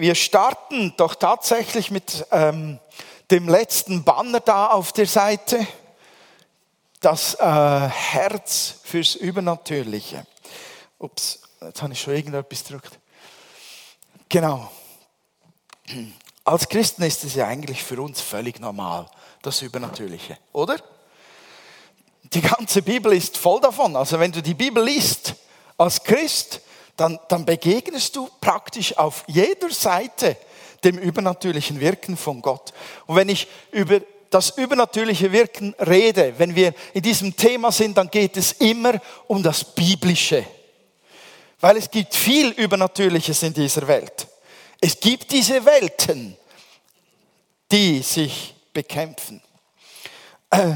wir starten doch tatsächlich mit ähm, dem letzten Banner da auf der Seite, das äh, Herz fürs Übernatürliche. Ups, jetzt habe ich schon irgendetwas gedrückt. Genau. Als Christen ist es ja eigentlich für uns völlig normal, das Übernatürliche, oder? Die ganze Bibel ist voll davon. Also wenn du die Bibel liest als Christ, dann, dann begegnest du praktisch auf jeder Seite dem übernatürlichen Wirken von Gott. Und wenn ich über das übernatürliche Wirken rede, wenn wir in diesem Thema sind, dann geht es immer um das Biblische. Weil es gibt viel Übernatürliches in dieser Welt. Es gibt diese Welten, die sich bekämpfen. Äh,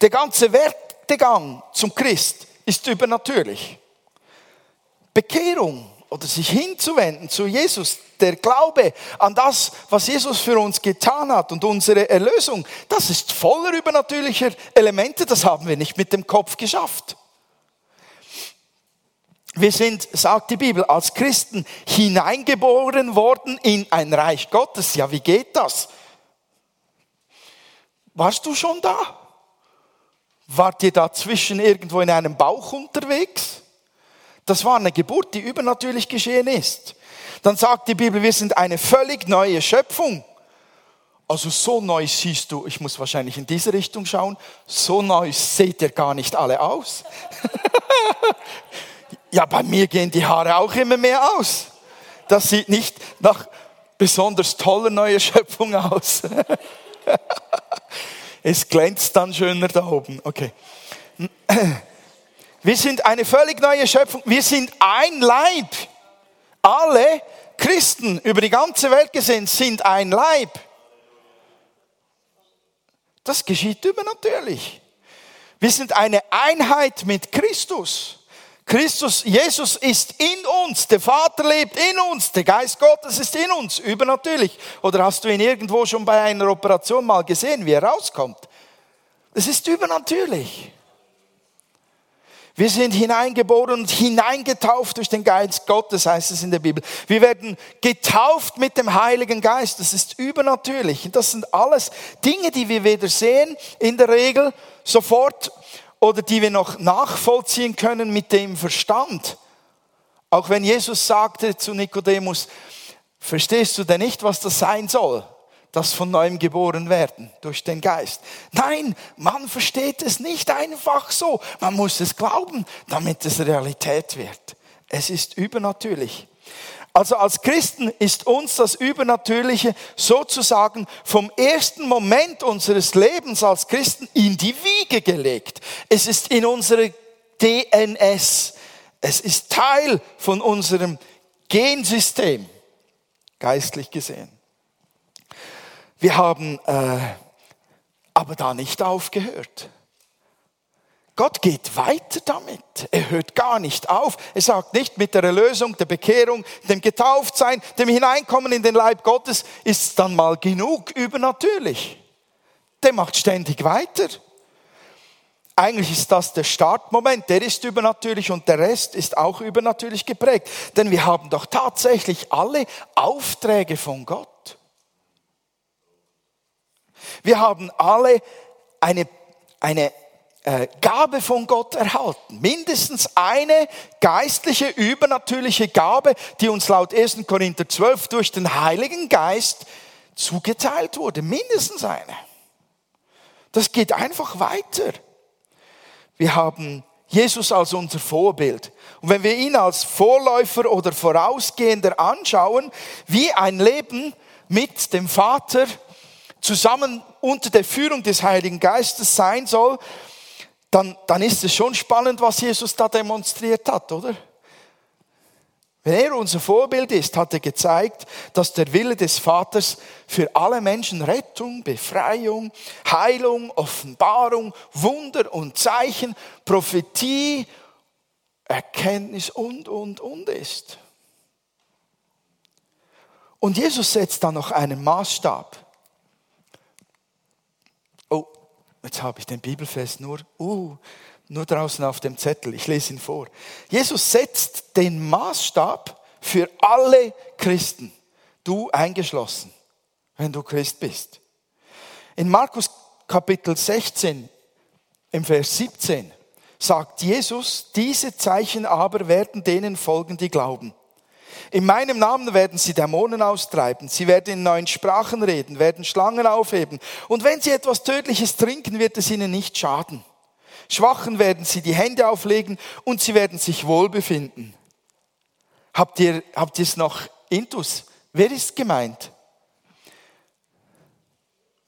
der ganze Werdegang zum Christ ist übernatürlich. Bekehrung oder sich hinzuwenden zu Jesus, der Glaube an das, was Jesus für uns getan hat und unsere Erlösung, das ist voller übernatürlicher Elemente, das haben wir nicht mit dem Kopf geschafft. Wir sind, sagt die Bibel, als Christen hineingeboren worden in ein Reich Gottes. Ja, wie geht das? Warst du schon da? Wart ihr dazwischen irgendwo in einem Bauch unterwegs? Das war eine Geburt, die übernatürlich geschehen ist. Dann sagt die Bibel, wir sind eine völlig neue Schöpfung. Also so neu siehst du, ich muss wahrscheinlich in diese Richtung schauen, so neu seht ihr gar nicht alle aus. Ja, bei mir gehen die Haare auch immer mehr aus. Das sieht nicht nach besonders toller neuer Schöpfung aus. es glänzt dann schöner da oben. Okay. Wir sind eine völlig neue Schöpfung. Wir sind ein Leib. Alle Christen über die ganze Welt gesehen sind ein Leib. Das geschieht übernatürlich. Wir sind eine Einheit mit Christus. Christus, Jesus ist in uns, der Vater lebt in uns, der Geist Gottes ist in uns, übernatürlich. Oder hast du ihn irgendwo schon bei einer Operation mal gesehen, wie er rauskommt? Es ist übernatürlich. Wir sind hineingeboren und hineingetauft durch den Geist Gottes, heißt es in der Bibel. Wir werden getauft mit dem Heiligen Geist. Das ist übernatürlich. Das sind alles Dinge, die wir weder sehen in der Regel sofort oder die wir noch nachvollziehen können mit dem Verstand. Auch wenn Jesus sagte zu Nikodemus, verstehst du denn nicht, was das sein soll? Das von neuem geboren werden durch den Geist. Nein, man versteht es nicht einfach so. Man muss es glauben, damit es Realität wird. Es ist übernatürlich. Also als Christen ist uns das Übernatürliche sozusagen vom ersten Moment unseres Lebens als Christen in die Wiege gelegt. Es ist in unserer DNS. Es ist Teil von unserem Gensystem, geistlich gesehen. Wir haben äh, aber da nicht aufgehört. Gott geht weiter damit. Er hört gar nicht auf. Er sagt nicht mit der Erlösung, der Bekehrung, dem Getauftsein, dem Hineinkommen in den Leib Gottes ist dann mal genug übernatürlich. Der macht ständig weiter. Eigentlich ist das der Startmoment, der ist übernatürlich und der Rest ist auch übernatürlich geprägt. Denn wir haben doch tatsächlich alle Aufträge von Gott. Wir haben alle eine, eine äh, Gabe von Gott erhalten. Mindestens eine geistliche, übernatürliche Gabe, die uns laut 1. Korinther 12 durch den Heiligen Geist zugeteilt wurde. Mindestens eine. Das geht einfach weiter. Wir haben Jesus als unser Vorbild. Und wenn wir ihn als Vorläufer oder Vorausgehender anschauen, wie ein Leben mit dem Vater zusammen unter der Führung des Heiligen Geistes sein soll, dann, dann ist es schon spannend, was Jesus da demonstriert hat, oder? Wenn er unser Vorbild ist, hat er gezeigt, dass der Wille des Vaters für alle Menschen Rettung, Befreiung, Heilung, Offenbarung, Wunder und Zeichen, Prophetie, Erkenntnis und, und, und ist. Und Jesus setzt da noch einen Maßstab. Jetzt habe ich den Bibelfest nur, uh, nur draußen auf dem Zettel. Ich lese ihn vor. Jesus setzt den Maßstab für alle Christen. Du eingeschlossen, wenn du Christ bist. In Markus Kapitel 16, im Vers 17, sagt Jesus, diese Zeichen aber werden denen folgen, die glauben. In meinem Namen werden sie Dämonen austreiben, sie werden in neuen Sprachen reden, werden Schlangen aufheben. Und wenn sie etwas Tödliches trinken, wird es ihnen nicht schaden. Schwachen werden sie die Hände auflegen und sie werden sich wohlbefinden. Habt ihr, habt ihr es noch intus? Wer ist gemeint?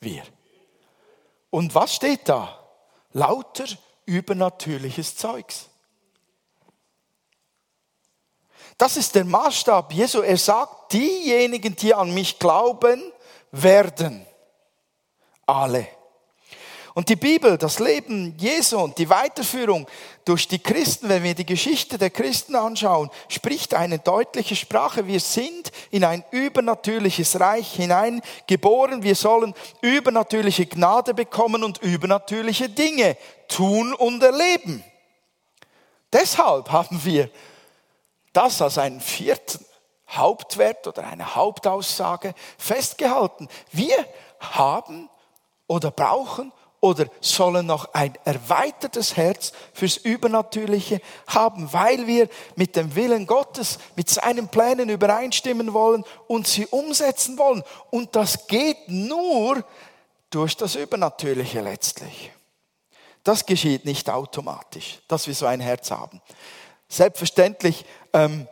Wir. Und was steht da? Lauter übernatürliches Zeugs. Das ist der Maßstab Jesu. Er sagt, diejenigen, die an mich glauben, werden alle. Und die Bibel, das Leben Jesu und die Weiterführung durch die Christen, wenn wir die Geschichte der Christen anschauen, spricht eine deutliche Sprache. Wir sind in ein übernatürliches Reich hineingeboren. Wir sollen übernatürliche Gnade bekommen und übernatürliche Dinge tun und erleben. Deshalb haben wir das als einen vierten Hauptwert oder eine Hauptaussage festgehalten. Wir haben oder brauchen oder sollen noch ein erweitertes Herz fürs Übernatürliche haben, weil wir mit dem Willen Gottes, mit seinen Plänen übereinstimmen wollen und sie umsetzen wollen. Und das geht nur durch das Übernatürliche letztlich. Das geschieht nicht automatisch, dass wir so ein Herz haben. Selbstverständlich ähm,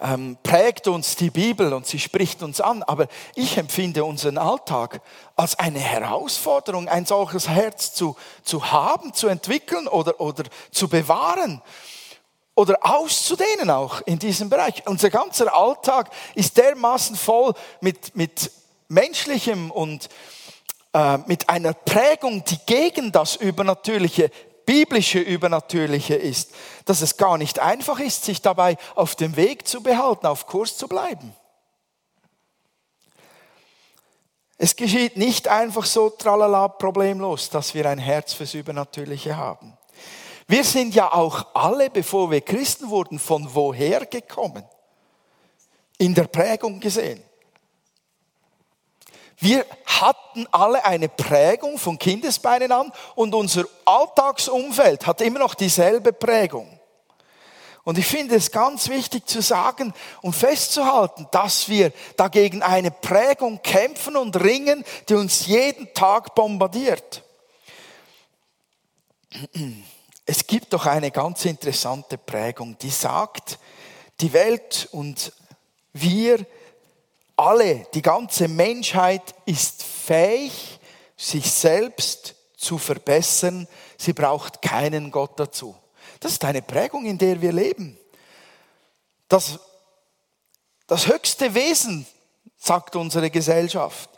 ähm, prägt uns die Bibel und sie spricht uns an, aber ich empfinde unseren Alltag als eine Herausforderung, ein solches Herz zu, zu haben, zu entwickeln oder, oder zu bewahren oder auszudehnen auch in diesem Bereich. Unser ganzer Alltag ist dermaßen voll mit, mit menschlichem und äh, mit einer Prägung, die gegen das Übernatürliche biblische Übernatürliche ist, dass es gar nicht einfach ist, sich dabei auf dem Weg zu behalten, auf Kurs zu bleiben. Es geschieht nicht einfach so tralala problemlos, dass wir ein Herz fürs Übernatürliche haben. Wir sind ja auch alle, bevor wir Christen wurden, von woher gekommen? In der Prägung gesehen. Wir hatten alle eine Prägung von Kindesbeinen an und unser Alltagsumfeld hat immer noch dieselbe Prägung. Und ich finde es ganz wichtig zu sagen und festzuhalten, dass wir dagegen eine Prägung kämpfen und ringen, die uns jeden Tag bombardiert. Es gibt doch eine ganz interessante Prägung, die sagt, die Welt und wir alle, die ganze Menschheit ist fähig, sich selbst zu verbessern. Sie braucht keinen Gott dazu. Das ist eine Prägung, in der wir leben. Das, das höchste Wesen, sagt unsere Gesellschaft,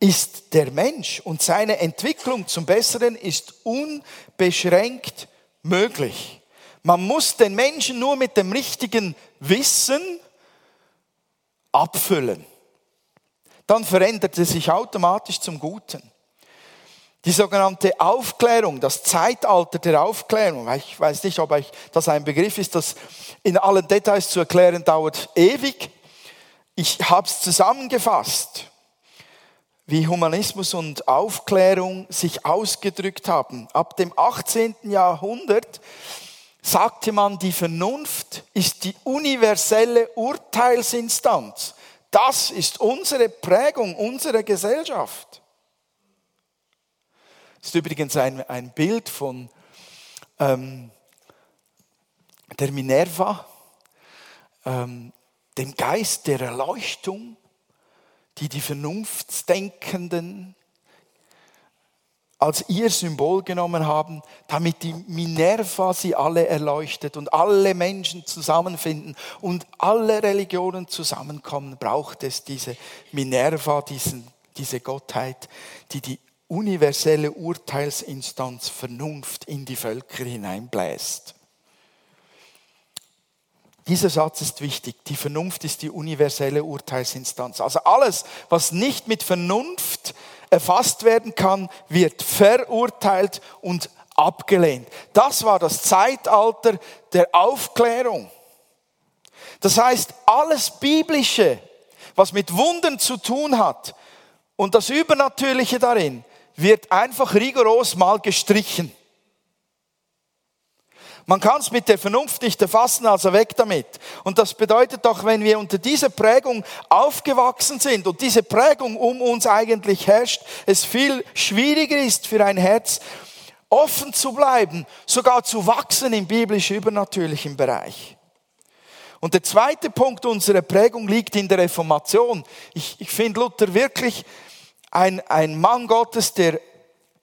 ist der Mensch und seine Entwicklung zum Besseren ist unbeschränkt möglich. Man muss den Menschen nur mit dem richtigen Wissen abfüllen. Dann verändert es sich automatisch zum Guten. Die sogenannte Aufklärung, das Zeitalter der Aufklärung, ich weiß nicht, ob euch das ein Begriff ist, das in allen Details zu erklären dauert ewig. Ich habe es zusammengefasst, wie Humanismus und Aufklärung sich ausgedrückt haben. Ab dem 18. Jahrhundert sagte man, die Vernunft ist die universelle Urteilsinstanz. Das ist unsere Prägung, unsere Gesellschaft. Das ist übrigens ein, ein Bild von ähm, der Minerva, ähm, dem Geist der Erleuchtung, die die Vernunftsdenkenden als ihr Symbol genommen haben, damit die Minerva sie alle erleuchtet und alle Menschen zusammenfinden und alle Religionen zusammenkommen, braucht es diese Minerva, diesen, diese Gottheit, die die universelle Urteilsinstanz Vernunft in die Völker hineinbläst. Dieser Satz ist wichtig. Die Vernunft ist die universelle Urteilsinstanz. Also alles, was nicht mit Vernunft erfasst werden kann, wird verurteilt und abgelehnt. Das war das Zeitalter der Aufklärung. Das heißt, alles Biblische was mit Wunden zu tun hat und das Übernatürliche darin, wird einfach rigoros mal gestrichen. Man kann es mit der Vernunft nicht erfassen, also weg damit. Und das bedeutet doch, wenn wir unter dieser Prägung aufgewachsen sind und diese Prägung um uns eigentlich herrscht, es viel schwieriger ist für ein Herz, offen zu bleiben, sogar zu wachsen im biblisch übernatürlichen Bereich. Und der zweite Punkt unserer Prägung liegt in der Reformation. Ich, ich finde Luther wirklich ein, ein Mann Gottes, der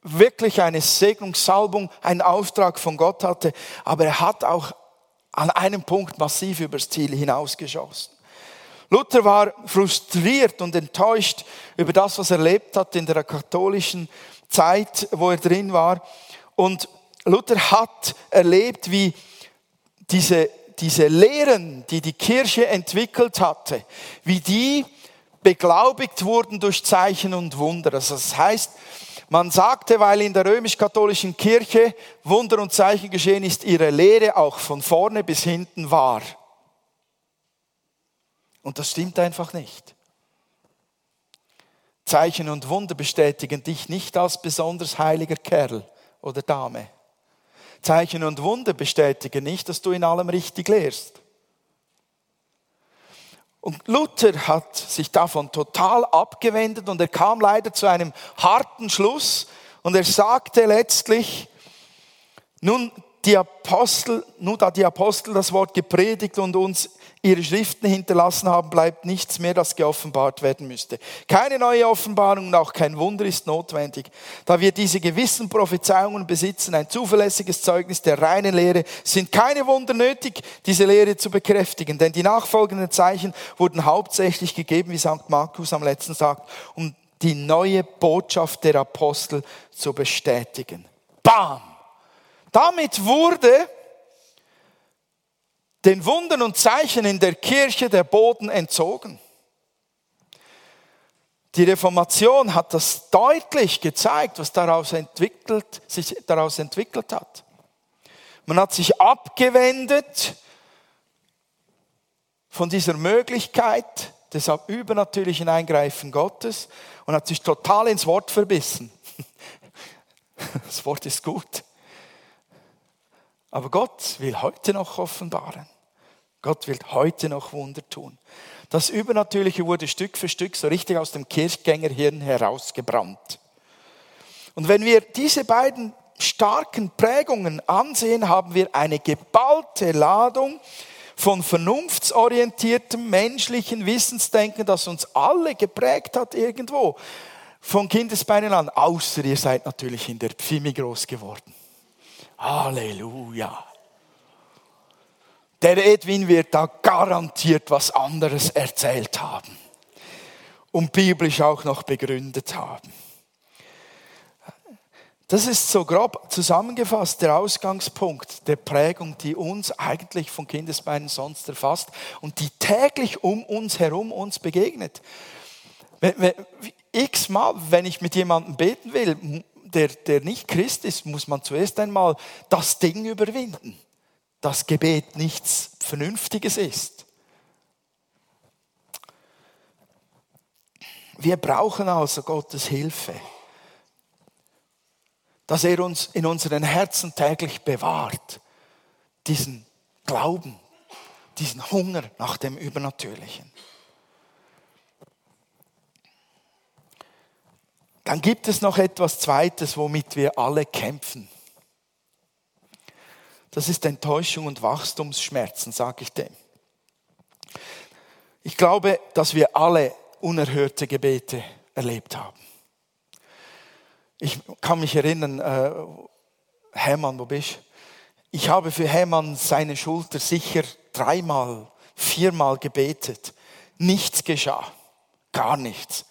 wirklich eine Segnungssalbung, einen Auftrag von Gott hatte, aber er hat auch an einem Punkt massiv übers Ziel hinausgeschossen. Luther war frustriert und enttäuscht über das, was er erlebt hat in der katholischen Zeit, wo er drin war. Und Luther hat erlebt, wie diese, diese Lehren, die die Kirche entwickelt hatte, wie die beglaubigt wurden durch Zeichen und Wunder. Also das heißt, man sagte, weil in der römisch-katholischen Kirche Wunder und Zeichen geschehen ist, ihre Lehre auch von vorne bis hinten wahr. Und das stimmt einfach nicht. Zeichen und Wunder bestätigen dich nicht als besonders heiliger Kerl oder Dame. Zeichen und Wunder bestätigen nicht, dass du in allem richtig lehrst. Und Luther hat sich davon total abgewendet und er kam leider zu einem harten Schluss und er sagte letztlich, nun die Apostel, nur da die Apostel das Wort gepredigt und uns ihre Schriften hinterlassen haben, bleibt nichts mehr, das geoffenbart werden müsste. Keine neue Offenbarung und auch kein Wunder ist notwendig. Da wir diese gewissen Prophezeiungen besitzen, ein zuverlässiges Zeugnis der reinen Lehre, sind keine Wunder nötig, diese Lehre zu bekräftigen. Denn die nachfolgenden Zeichen wurden hauptsächlich gegeben, wie St. Markus am letzten sagt, um die neue Botschaft der Apostel zu bestätigen. Bam! Damit wurde den Wunden und Zeichen in der Kirche der Boden entzogen. Die Reformation hat das deutlich gezeigt, was daraus entwickelt, sich daraus entwickelt hat. Man hat sich abgewendet von dieser Möglichkeit des übernatürlichen Eingreifen Gottes und hat sich total ins Wort verbissen. Das Wort ist gut. Aber Gott will heute noch offenbaren. Gott will heute noch Wunder tun. Das Übernatürliche wurde Stück für Stück so richtig aus dem Kirchgängerhirn herausgebrannt. Und wenn wir diese beiden starken Prägungen ansehen, haben wir eine geballte Ladung von vernunftsorientiertem menschlichen Wissensdenken, das uns alle geprägt hat irgendwo. Von Kindesbeinen an, außer ihr seid natürlich in der Pfimi groß geworden. Halleluja. Der Edwin wird da garantiert was anderes erzählt haben und biblisch auch noch begründet haben. Das ist so grob zusammengefasst der Ausgangspunkt der Prägung, die uns eigentlich von Kindesbeinen sonst erfasst und die täglich um uns herum uns begegnet. X-mal, wenn ich mit jemandem beten will, der, der nicht Christ ist, muss man zuerst einmal das Ding überwinden, dass Gebet nichts Vernünftiges ist. Wir brauchen also Gottes Hilfe, dass er uns in unseren Herzen täglich bewahrt, diesen Glauben, diesen Hunger nach dem Übernatürlichen. Dann gibt es noch etwas Zweites, womit wir alle kämpfen. Das ist Enttäuschung und Wachstumsschmerzen, sage ich dem. Ich glaube, dass wir alle unerhörte Gebete erlebt haben. Ich kann mich erinnern, äh, Hermann, wo bist du? Ich habe für Hermann seine Schulter sicher dreimal, viermal gebetet. Nichts geschah. Gar nichts.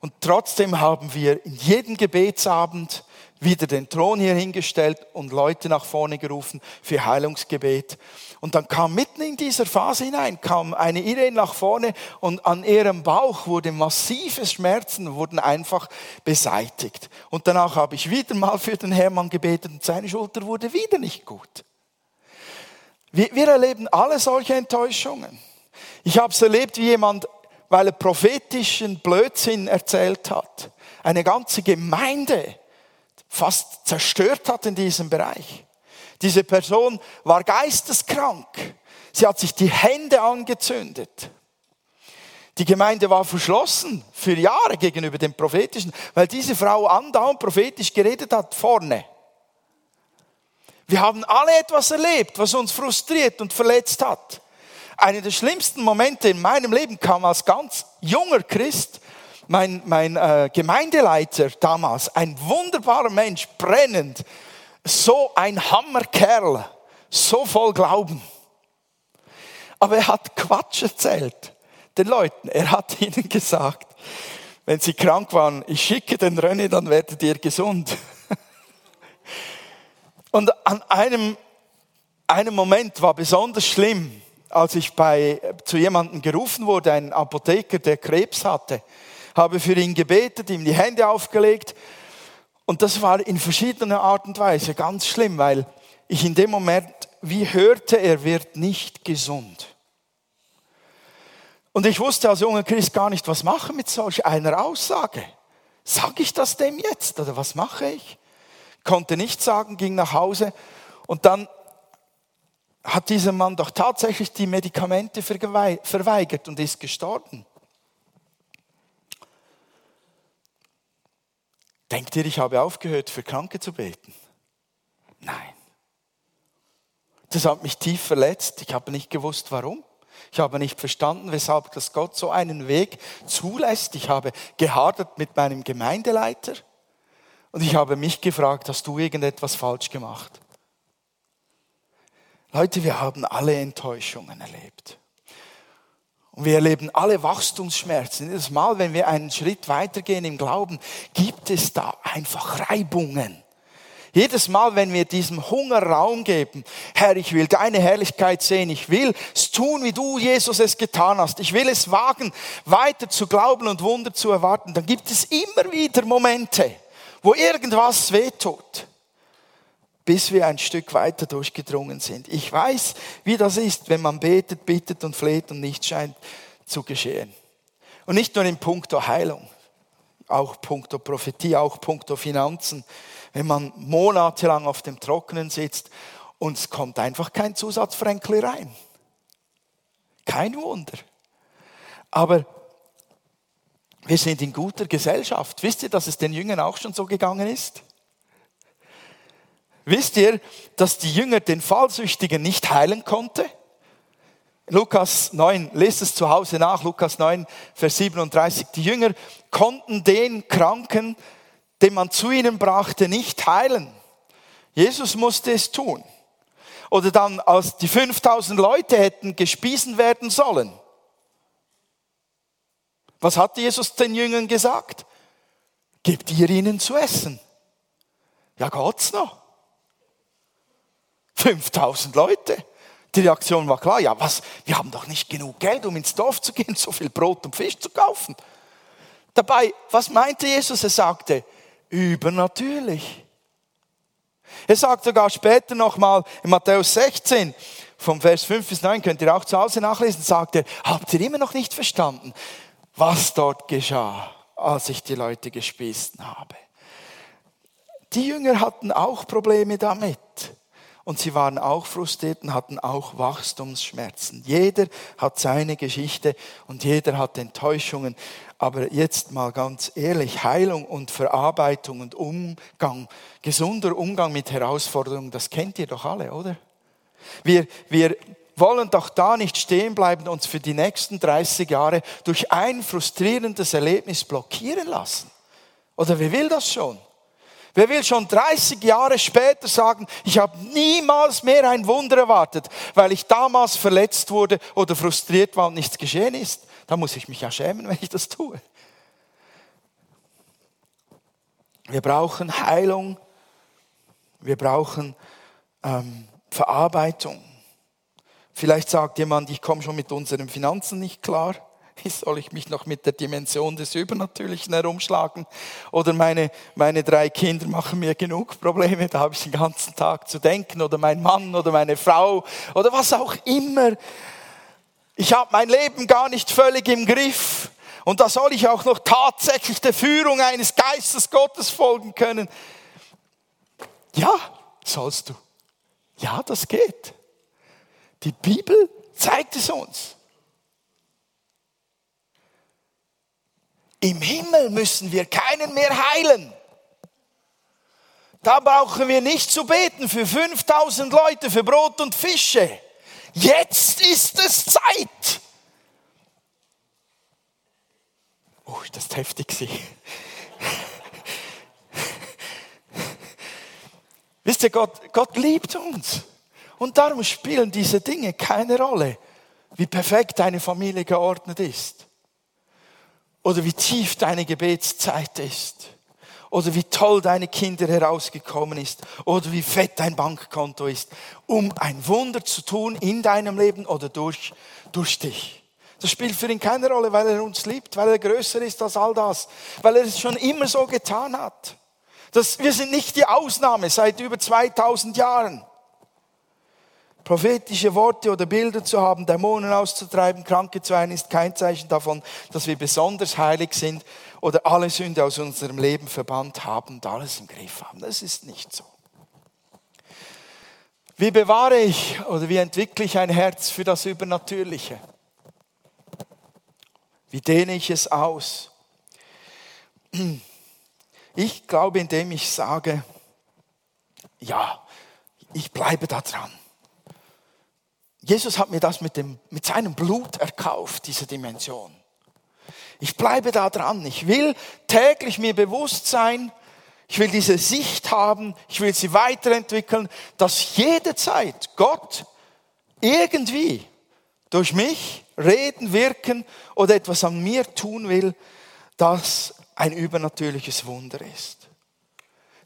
Und trotzdem haben wir in jedem Gebetsabend wieder den Thron hier hingestellt und Leute nach vorne gerufen für Heilungsgebet. Und dann kam mitten in dieser Phase hinein, kam eine Irene nach vorne und an ihrem Bauch wurde massive Schmerzen, wurden einfach beseitigt. Und danach habe ich wieder mal für den Hermann gebetet und seine Schulter wurde wieder nicht gut. Wir, wir erleben alle solche Enttäuschungen. Ich habe es erlebt, wie jemand weil er prophetischen Blödsinn erzählt hat, eine ganze Gemeinde fast zerstört hat in diesem Bereich. Diese Person war geisteskrank. Sie hat sich die Hände angezündet. Die Gemeinde war verschlossen für Jahre gegenüber dem Prophetischen, weil diese Frau andauernd prophetisch geredet hat vorne. Wir haben alle etwas erlebt, was uns frustriert und verletzt hat. Einer der schlimmsten Momente in meinem Leben kam als ganz junger Christ. Mein, mein äh, Gemeindeleiter damals, ein wunderbarer Mensch, brennend, so ein Hammerkerl, so voll Glauben. Aber er hat Quatsch erzählt den Leuten. Er hat ihnen gesagt, wenn sie krank waren, ich schicke den René, dann werdet ihr gesund. Und an einem, einem Moment war besonders schlimm, als ich bei, zu jemandem gerufen wurde, ein Apotheker, der Krebs hatte, habe für ihn gebetet, ihm die Hände aufgelegt. Und das war in verschiedener Art und Weise ganz schlimm, weil ich in dem Moment wie hörte, er wird nicht gesund. Und ich wusste als junger Christ gar nicht, was machen mit solch einer Aussage. Sag ich das dem jetzt oder was mache ich? Konnte nichts sagen, ging nach Hause und dann hat dieser Mann doch tatsächlich die Medikamente verweigert und ist gestorben. Denkt ihr, ich habe aufgehört, für Kranke zu beten? Nein. Das hat mich tief verletzt. Ich habe nicht gewusst, warum. Ich habe nicht verstanden, weshalb das Gott so einen Weg zulässt. Ich habe gehadert mit meinem Gemeindeleiter und ich habe mich gefragt, hast du irgendetwas falsch gemacht? Leute, wir haben alle Enttäuschungen erlebt. Und wir erleben alle Wachstumsschmerzen. Jedes Mal, wenn wir einen Schritt weitergehen im Glauben, gibt es da einfach Reibungen. Jedes Mal, wenn wir diesem Hunger Raum geben, Herr, ich will deine Herrlichkeit sehen, ich will es tun, wie du, Jesus, es getan hast, ich will es wagen, weiter zu glauben und Wunder zu erwarten, dann gibt es immer wieder Momente, wo irgendwas wehtut, bis wir ein Stück weiter durchgedrungen sind. Ich weiß, wie das ist, wenn man betet, bittet und fleht und nichts scheint zu geschehen. Und nicht nur in puncto Heilung, auch puncto Prophetie, auch puncto Finanzen wenn man monatelang auf dem Trockenen sitzt und es kommt einfach kein Zusatzfränkli rein. Kein Wunder. Aber wir sind in guter Gesellschaft. Wisst ihr, dass es den Jüngern auch schon so gegangen ist? Wisst ihr, dass die Jünger den Fallsüchtigen nicht heilen konnte? Lukas 9, lest es zu Hause nach, Lukas 9, Vers 37. Die Jünger konnten den Kranken den man zu ihnen brachte, nicht heilen. Jesus musste es tun. Oder dann, als die 5000 Leute hätten gespiesen werden sollen. Was hat Jesus den Jüngern gesagt? Gebt ihr ihnen zu essen. Ja, Gott's noch. 5000 Leute. Die Reaktion war klar, ja, was, wir haben doch nicht genug Geld, um ins Dorf zu gehen, so viel Brot und Fisch zu kaufen. Dabei, was meinte Jesus? Er sagte, übernatürlich. Er sagt sogar später nochmal in Matthäus 16, vom Vers 5 bis 9, könnt ihr auch zu Hause nachlesen, sagt er, habt ihr immer noch nicht verstanden, was dort geschah, als ich die Leute gespießt habe? Die Jünger hatten auch Probleme damit. Und sie waren auch frustriert und hatten auch Wachstumsschmerzen. Jeder hat seine Geschichte und jeder hat Enttäuschungen. Aber jetzt mal ganz ehrlich, Heilung und Verarbeitung und Umgang, gesunder Umgang mit Herausforderungen, das kennt ihr doch alle, oder? Wir, wir wollen doch da nicht stehen bleiben, uns für die nächsten 30 Jahre durch ein frustrierendes Erlebnis blockieren lassen. Oder wer will das schon? Wer will schon 30 Jahre später sagen, ich habe niemals mehr ein Wunder erwartet, weil ich damals verletzt wurde oder frustriert war und nichts geschehen ist? Da muss ich mich ja schämen, wenn ich das tue. Wir brauchen Heilung, wir brauchen ähm, Verarbeitung. Vielleicht sagt jemand, ich komme schon mit unseren Finanzen nicht klar. Wie soll ich mich noch mit der Dimension des Übernatürlichen herumschlagen? Oder meine, meine drei Kinder machen mir genug Probleme, da habe ich den ganzen Tag zu denken. Oder mein Mann oder meine Frau oder was auch immer. ich habe mein Leben gar nicht völlig im Griff und da soll ich auch noch tatsächlich der Führung eines Geistes Gottes folgen können. Ja, sollst du. Ja, das geht. Die Bibel zeigt es uns. Im Himmel müssen wir keinen mehr heilen. Da brauchen wir nicht zu beten für 5000 Leute, für Brot und Fische. Jetzt ist es Zeit. Oh, das ist heftig. Wisst ihr, Gott, Gott liebt uns. Und darum spielen diese Dinge keine Rolle, wie perfekt deine Familie geordnet ist. Oder wie tief deine Gebetszeit ist. Oder wie toll deine Kinder herausgekommen ist. Oder wie fett dein Bankkonto ist. Um ein Wunder zu tun in deinem Leben oder durch, durch dich. Das spielt für ihn keine Rolle, weil er uns liebt, weil er größer ist als all das. Weil er es schon immer so getan hat. Das, wir sind nicht die Ausnahme seit über 2000 Jahren prophetische Worte oder Bilder zu haben, Dämonen auszutreiben, Kranke zu heilen, ist kein Zeichen davon, dass wir besonders heilig sind oder alle Sünde aus unserem Leben verbannt haben und alles im Griff haben. Das ist nicht so. Wie bewahre ich oder wie entwickle ich ein Herz für das Übernatürliche? Wie dehne ich es aus? Ich glaube, indem ich sage, ja, ich bleibe da dran. Jesus hat mir das mit, dem, mit seinem Blut erkauft, diese Dimension. Ich bleibe da dran. Ich will täglich mir bewusst sein, ich will diese Sicht haben, ich will sie weiterentwickeln, dass jederzeit Gott irgendwie durch mich reden, wirken oder etwas an mir tun will, das ein übernatürliches Wunder ist.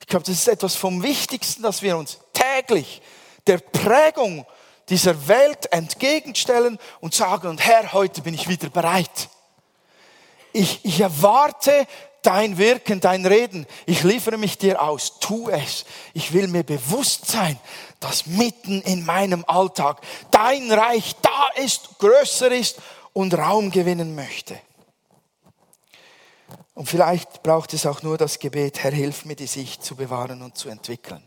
Ich glaube, das ist etwas vom Wichtigsten, dass wir uns täglich der Prägung dieser Welt entgegenstellen und sagen, und Herr, heute bin ich wieder bereit. Ich, ich erwarte dein Wirken, dein Reden. Ich liefere mich dir aus. Tu es. Ich will mir bewusst sein, dass mitten in meinem Alltag dein Reich da ist, größer ist und Raum gewinnen möchte. Und vielleicht braucht es auch nur das Gebet, Herr, hilf mir, die Sicht zu bewahren und zu entwickeln.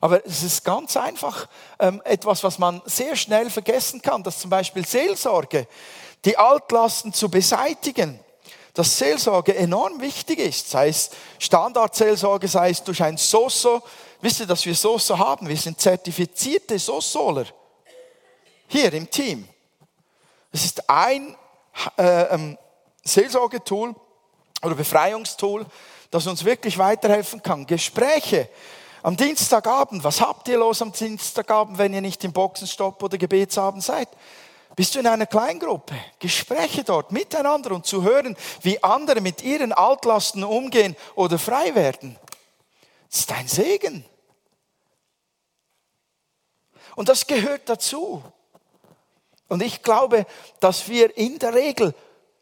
Aber es ist ganz einfach ähm, etwas, was man sehr schnell vergessen kann, dass zum Beispiel Seelsorge, die Altlasten zu beseitigen, dass Seelsorge enorm wichtig ist, sei es Standardseelsorge, sei es durch ein Soso. Wisst ihr, dass wir Soso haben? Wir sind zertifizierte Sosoler. Hier im Team. Es ist ein äh, ähm, Seelsorgetool oder Befreiungstool, das uns wirklich weiterhelfen kann. Gespräche am Dienstagabend, was habt ihr los am Dienstagabend, wenn ihr nicht im Boxenstopp oder Gebetsabend seid? Bist du in einer Kleingruppe? Gespräche dort miteinander und zu hören, wie andere mit ihren Altlasten umgehen oder frei werden. Das ist ein Segen. Und das gehört dazu. Und ich glaube, dass wir in der Regel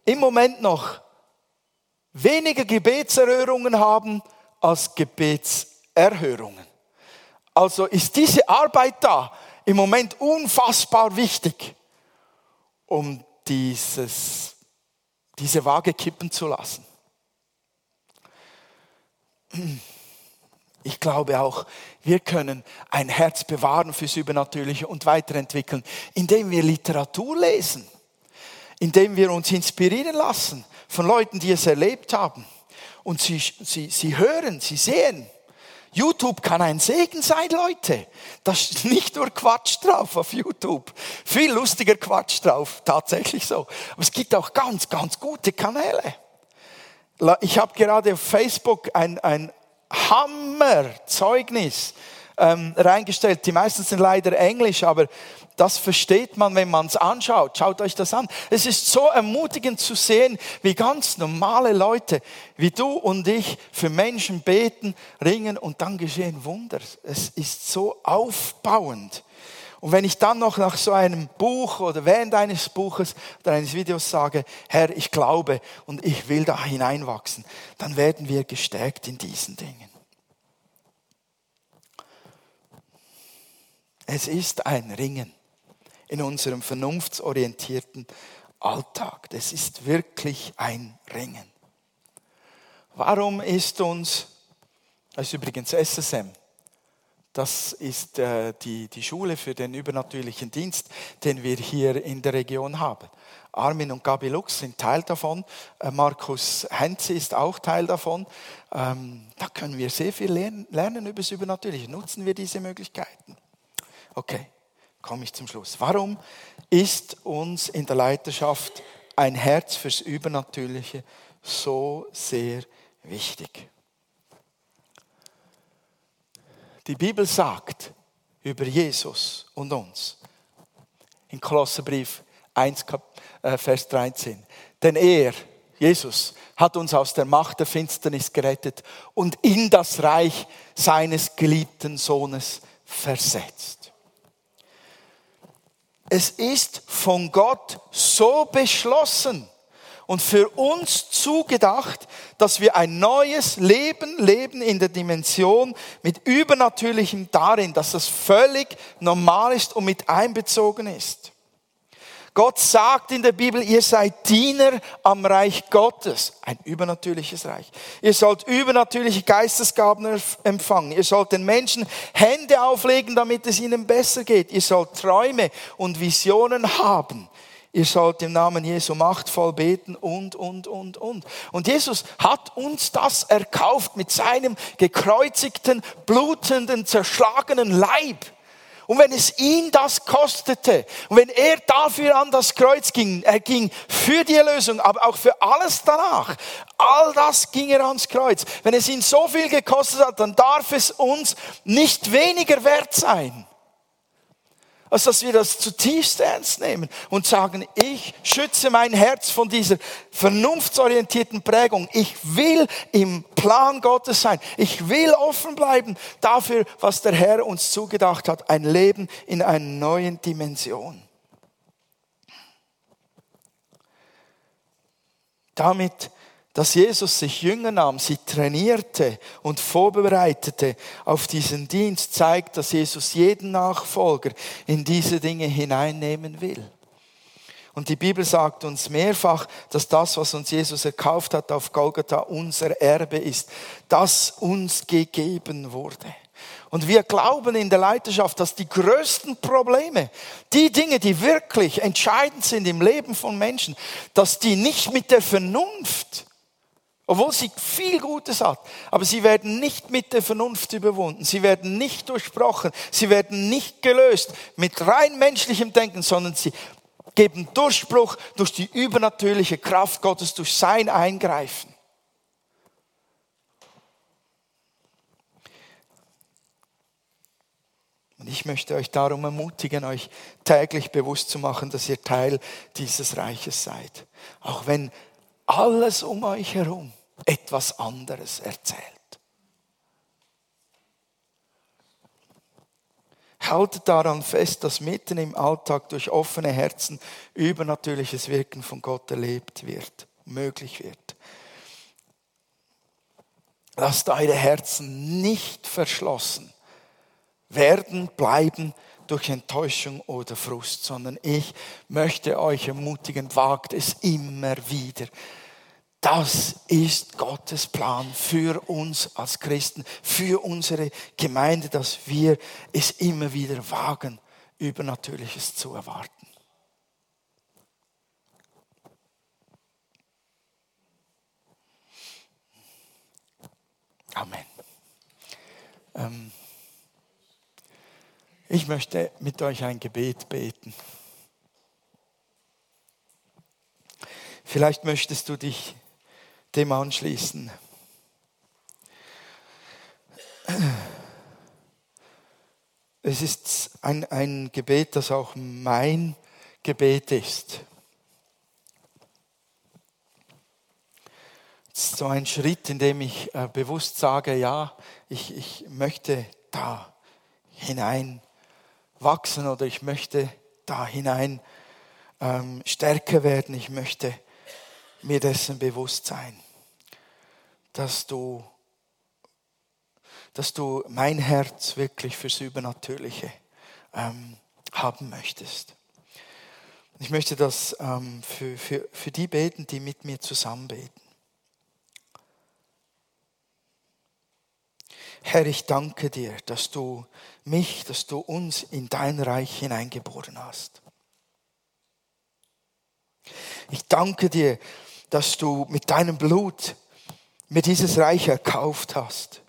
im Moment noch weniger Gebetserhörungen haben als Gebetserhörungen. Erhörungen. Also ist diese Arbeit da im Moment unfassbar wichtig, um dieses, diese Waage kippen zu lassen. Ich glaube auch, wir können ein Herz bewahren fürs Übernatürliche und weiterentwickeln, indem wir Literatur lesen, indem wir uns inspirieren lassen von Leuten, die es erlebt haben. Und sie, sie, sie hören, sie sehen, YouTube kann ein Segen sein, Leute. Da ist nicht nur Quatsch drauf auf YouTube. Viel lustiger Quatsch drauf, tatsächlich so. Aber es gibt auch ganz, ganz gute Kanäle. Ich habe gerade auf Facebook ein, ein Hammer-Zeugnis ähm, reingestellt. Die meisten sind leider Englisch, aber das versteht man, wenn man es anschaut. Schaut euch das an. Es ist so ermutigend zu sehen, wie ganz normale Leute, wie du und ich, für Menschen beten, ringen und dann geschehen Wunder. Es ist so aufbauend. Und wenn ich dann noch nach so einem Buch oder während eines Buches oder eines Videos sage, Herr, ich glaube und ich will da hineinwachsen, dann werden wir gestärkt in diesen Dingen. Es ist ein Ringen in unserem vernunftsorientierten Alltag. Das ist wirklich ein Ringen. Warum ist uns, das ist übrigens SSM, das ist die, die Schule für den übernatürlichen Dienst, den wir hier in der Region haben. Armin und Gabi Lux sind Teil davon. Äh, Markus Henze ist auch Teil davon. Ähm, da können wir sehr viel lernen, lernen über das Übernatürliche. Nutzen wir diese Möglichkeiten. Okay, komme ich zum Schluss. Warum ist uns in der Leiterschaft ein Herz fürs Übernatürliche so sehr wichtig? Die Bibel sagt über Jesus und uns in Kolosserbrief 1, äh, Vers 13, denn er, Jesus, hat uns aus der Macht der Finsternis gerettet und in das Reich seines geliebten Sohnes versetzt. Es ist von Gott so beschlossen, und für uns zugedacht, dass wir ein neues Leben leben in der Dimension mit Übernatürlichem darin, dass das völlig normal ist und mit einbezogen ist. Gott sagt in der Bibel, ihr seid Diener am Reich Gottes, ein übernatürliches Reich. Ihr sollt übernatürliche Geistesgaben empfangen. Ihr sollt den Menschen Hände auflegen, damit es ihnen besser geht. Ihr sollt Träume und Visionen haben ihr sollt im Namen Jesu machtvoll beten und, und, und, und. Und Jesus hat uns das erkauft mit seinem gekreuzigten, blutenden, zerschlagenen Leib. Und wenn es ihn das kostete, und wenn er dafür an das Kreuz ging, er ging für die Erlösung, aber auch für alles danach, all das ging er ans Kreuz. Wenn es ihn so viel gekostet hat, dann darf es uns nicht weniger wert sein als dass wir das zutiefst ernst nehmen und sagen, ich schütze mein Herz von dieser vernunftsorientierten Prägung. Ich will im Plan Gottes sein. Ich will offen bleiben dafür, was der Herr uns zugedacht hat. Ein Leben in einer neuen Dimension. Damit dass Jesus sich Jünger nahm, sie trainierte und vorbereitete auf diesen Dienst, zeigt, dass Jesus jeden Nachfolger in diese Dinge hineinnehmen will. Und die Bibel sagt uns mehrfach, dass das, was uns Jesus erkauft hat auf Golgatha, unser Erbe ist, das uns gegeben wurde. Und wir glauben in der Leiterschaft, dass die größten Probleme, die Dinge, die wirklich entscheidend sind im Leben von Menschen, dass die nicht mit der Vernunft obwohl sie viel Gutes hat. Aber sie werden nicht mit der Vernunft überwunden. Sie werden nicht durchbrochen. Sie werden nicht gelöst mit rein menschlichem Denken, sondern sie geben Durchbruch durch die übernatürliche Kraft Gottes, durch sein Eingreifen. Und ich möchte euch darum ermutigen, euch täglich bewusst zu machen, dass ihr Teil dieses Reiches seid. Auch wenn alles um euch herum etwas anderes erzählt. Haltet daran fest, dass mitten im Alltag durch offene Herzen übernatürliches Wirken von Gott erlebt wird, möglich wird. Lasst eure Herzen nicht verschlossen werden, bleiben durch Enttäuschung oder Frust, sondern ich möchte euch ermutigen, wagt es immer wieder das ist Gottes Plan für uns als Christen, für unsere Gemeinde, dass wir es immer wieder wagen, Übernatürliches zu erwarten. Amen. Ähm, ich möchte mit euch ein Gebet beten. Vielleicht möchtest du dich dem anschließen. Es ist ein, ein Gebet, das auch mein Gebet ist. Es ist so ein Schritt, in dem ich äh, bewusst sage, ja, ich, ich möchte da hinein wachsen oder ich möchte da hinein ähm, stärker werden, ich möchte mir dessen bewusst sein dass du, dass du mein Herz wirklich fürs Übernatürliche ähm, haben möchtest. Ich möchte das ähm, für, für, für die beten, die mit mir zusammen beten. Herr, ich danke dir, dass du mich, dass du uns in dein Reich hineingeboren hast. Ich danke dir, dass du mit deinem Blut mir dieses Reich erkauft hast.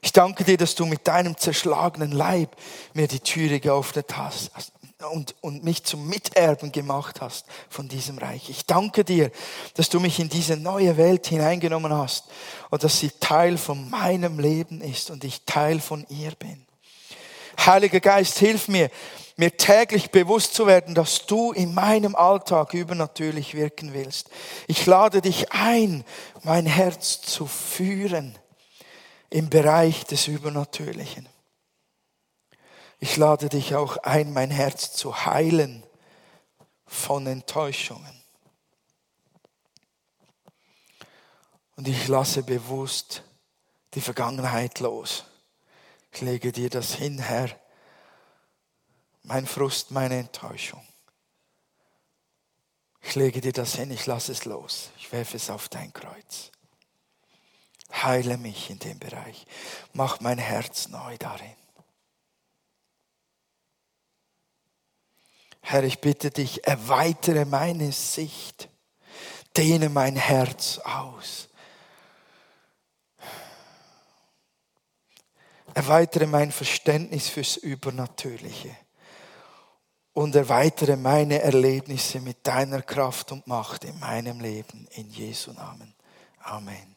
Ich danke dir, dass du mit deinem zerschlagenen Leib mir die Türe geöffnet hast und, und mich zum Miterben gemacht hast von diesem Reich. Ich danke dir, dass du mich in diese neue Welt hineingenommen hast und dass sie Teil von meinem Leben ist und ich Teil von ihr bin. Heiliger Geist, hilf mir, mir täglich bewusst zu werden, dass du in meinem Alltag übernatürlich wirken willst. Ich lade dich ein, mein Herz zu führen im Bereich des Übernatürlichen. Ich lade dich auch ein, mein Herz zu heilen von Enttäuschungen. Und ich lasse bewusst die Vergangenheit los. Ich lege dir das hin, Herr, mein Frust, meine Enttäuschung. Ich lege dir das hin, ich lasse es los. Ich werfe es auf dein Kreuz. Heile mich in dem Bereich. Mach mein Herz neu darin. Herr, ich bitte dich, erweitere meine Sicht, dehne mein Herz aus. Erweitere mein Verständnis fürs Übernatürliche und erweitere meine Erlebnisse mit deiner Kraft und Macht in meinem Leben. In Jesu Namen. Amen.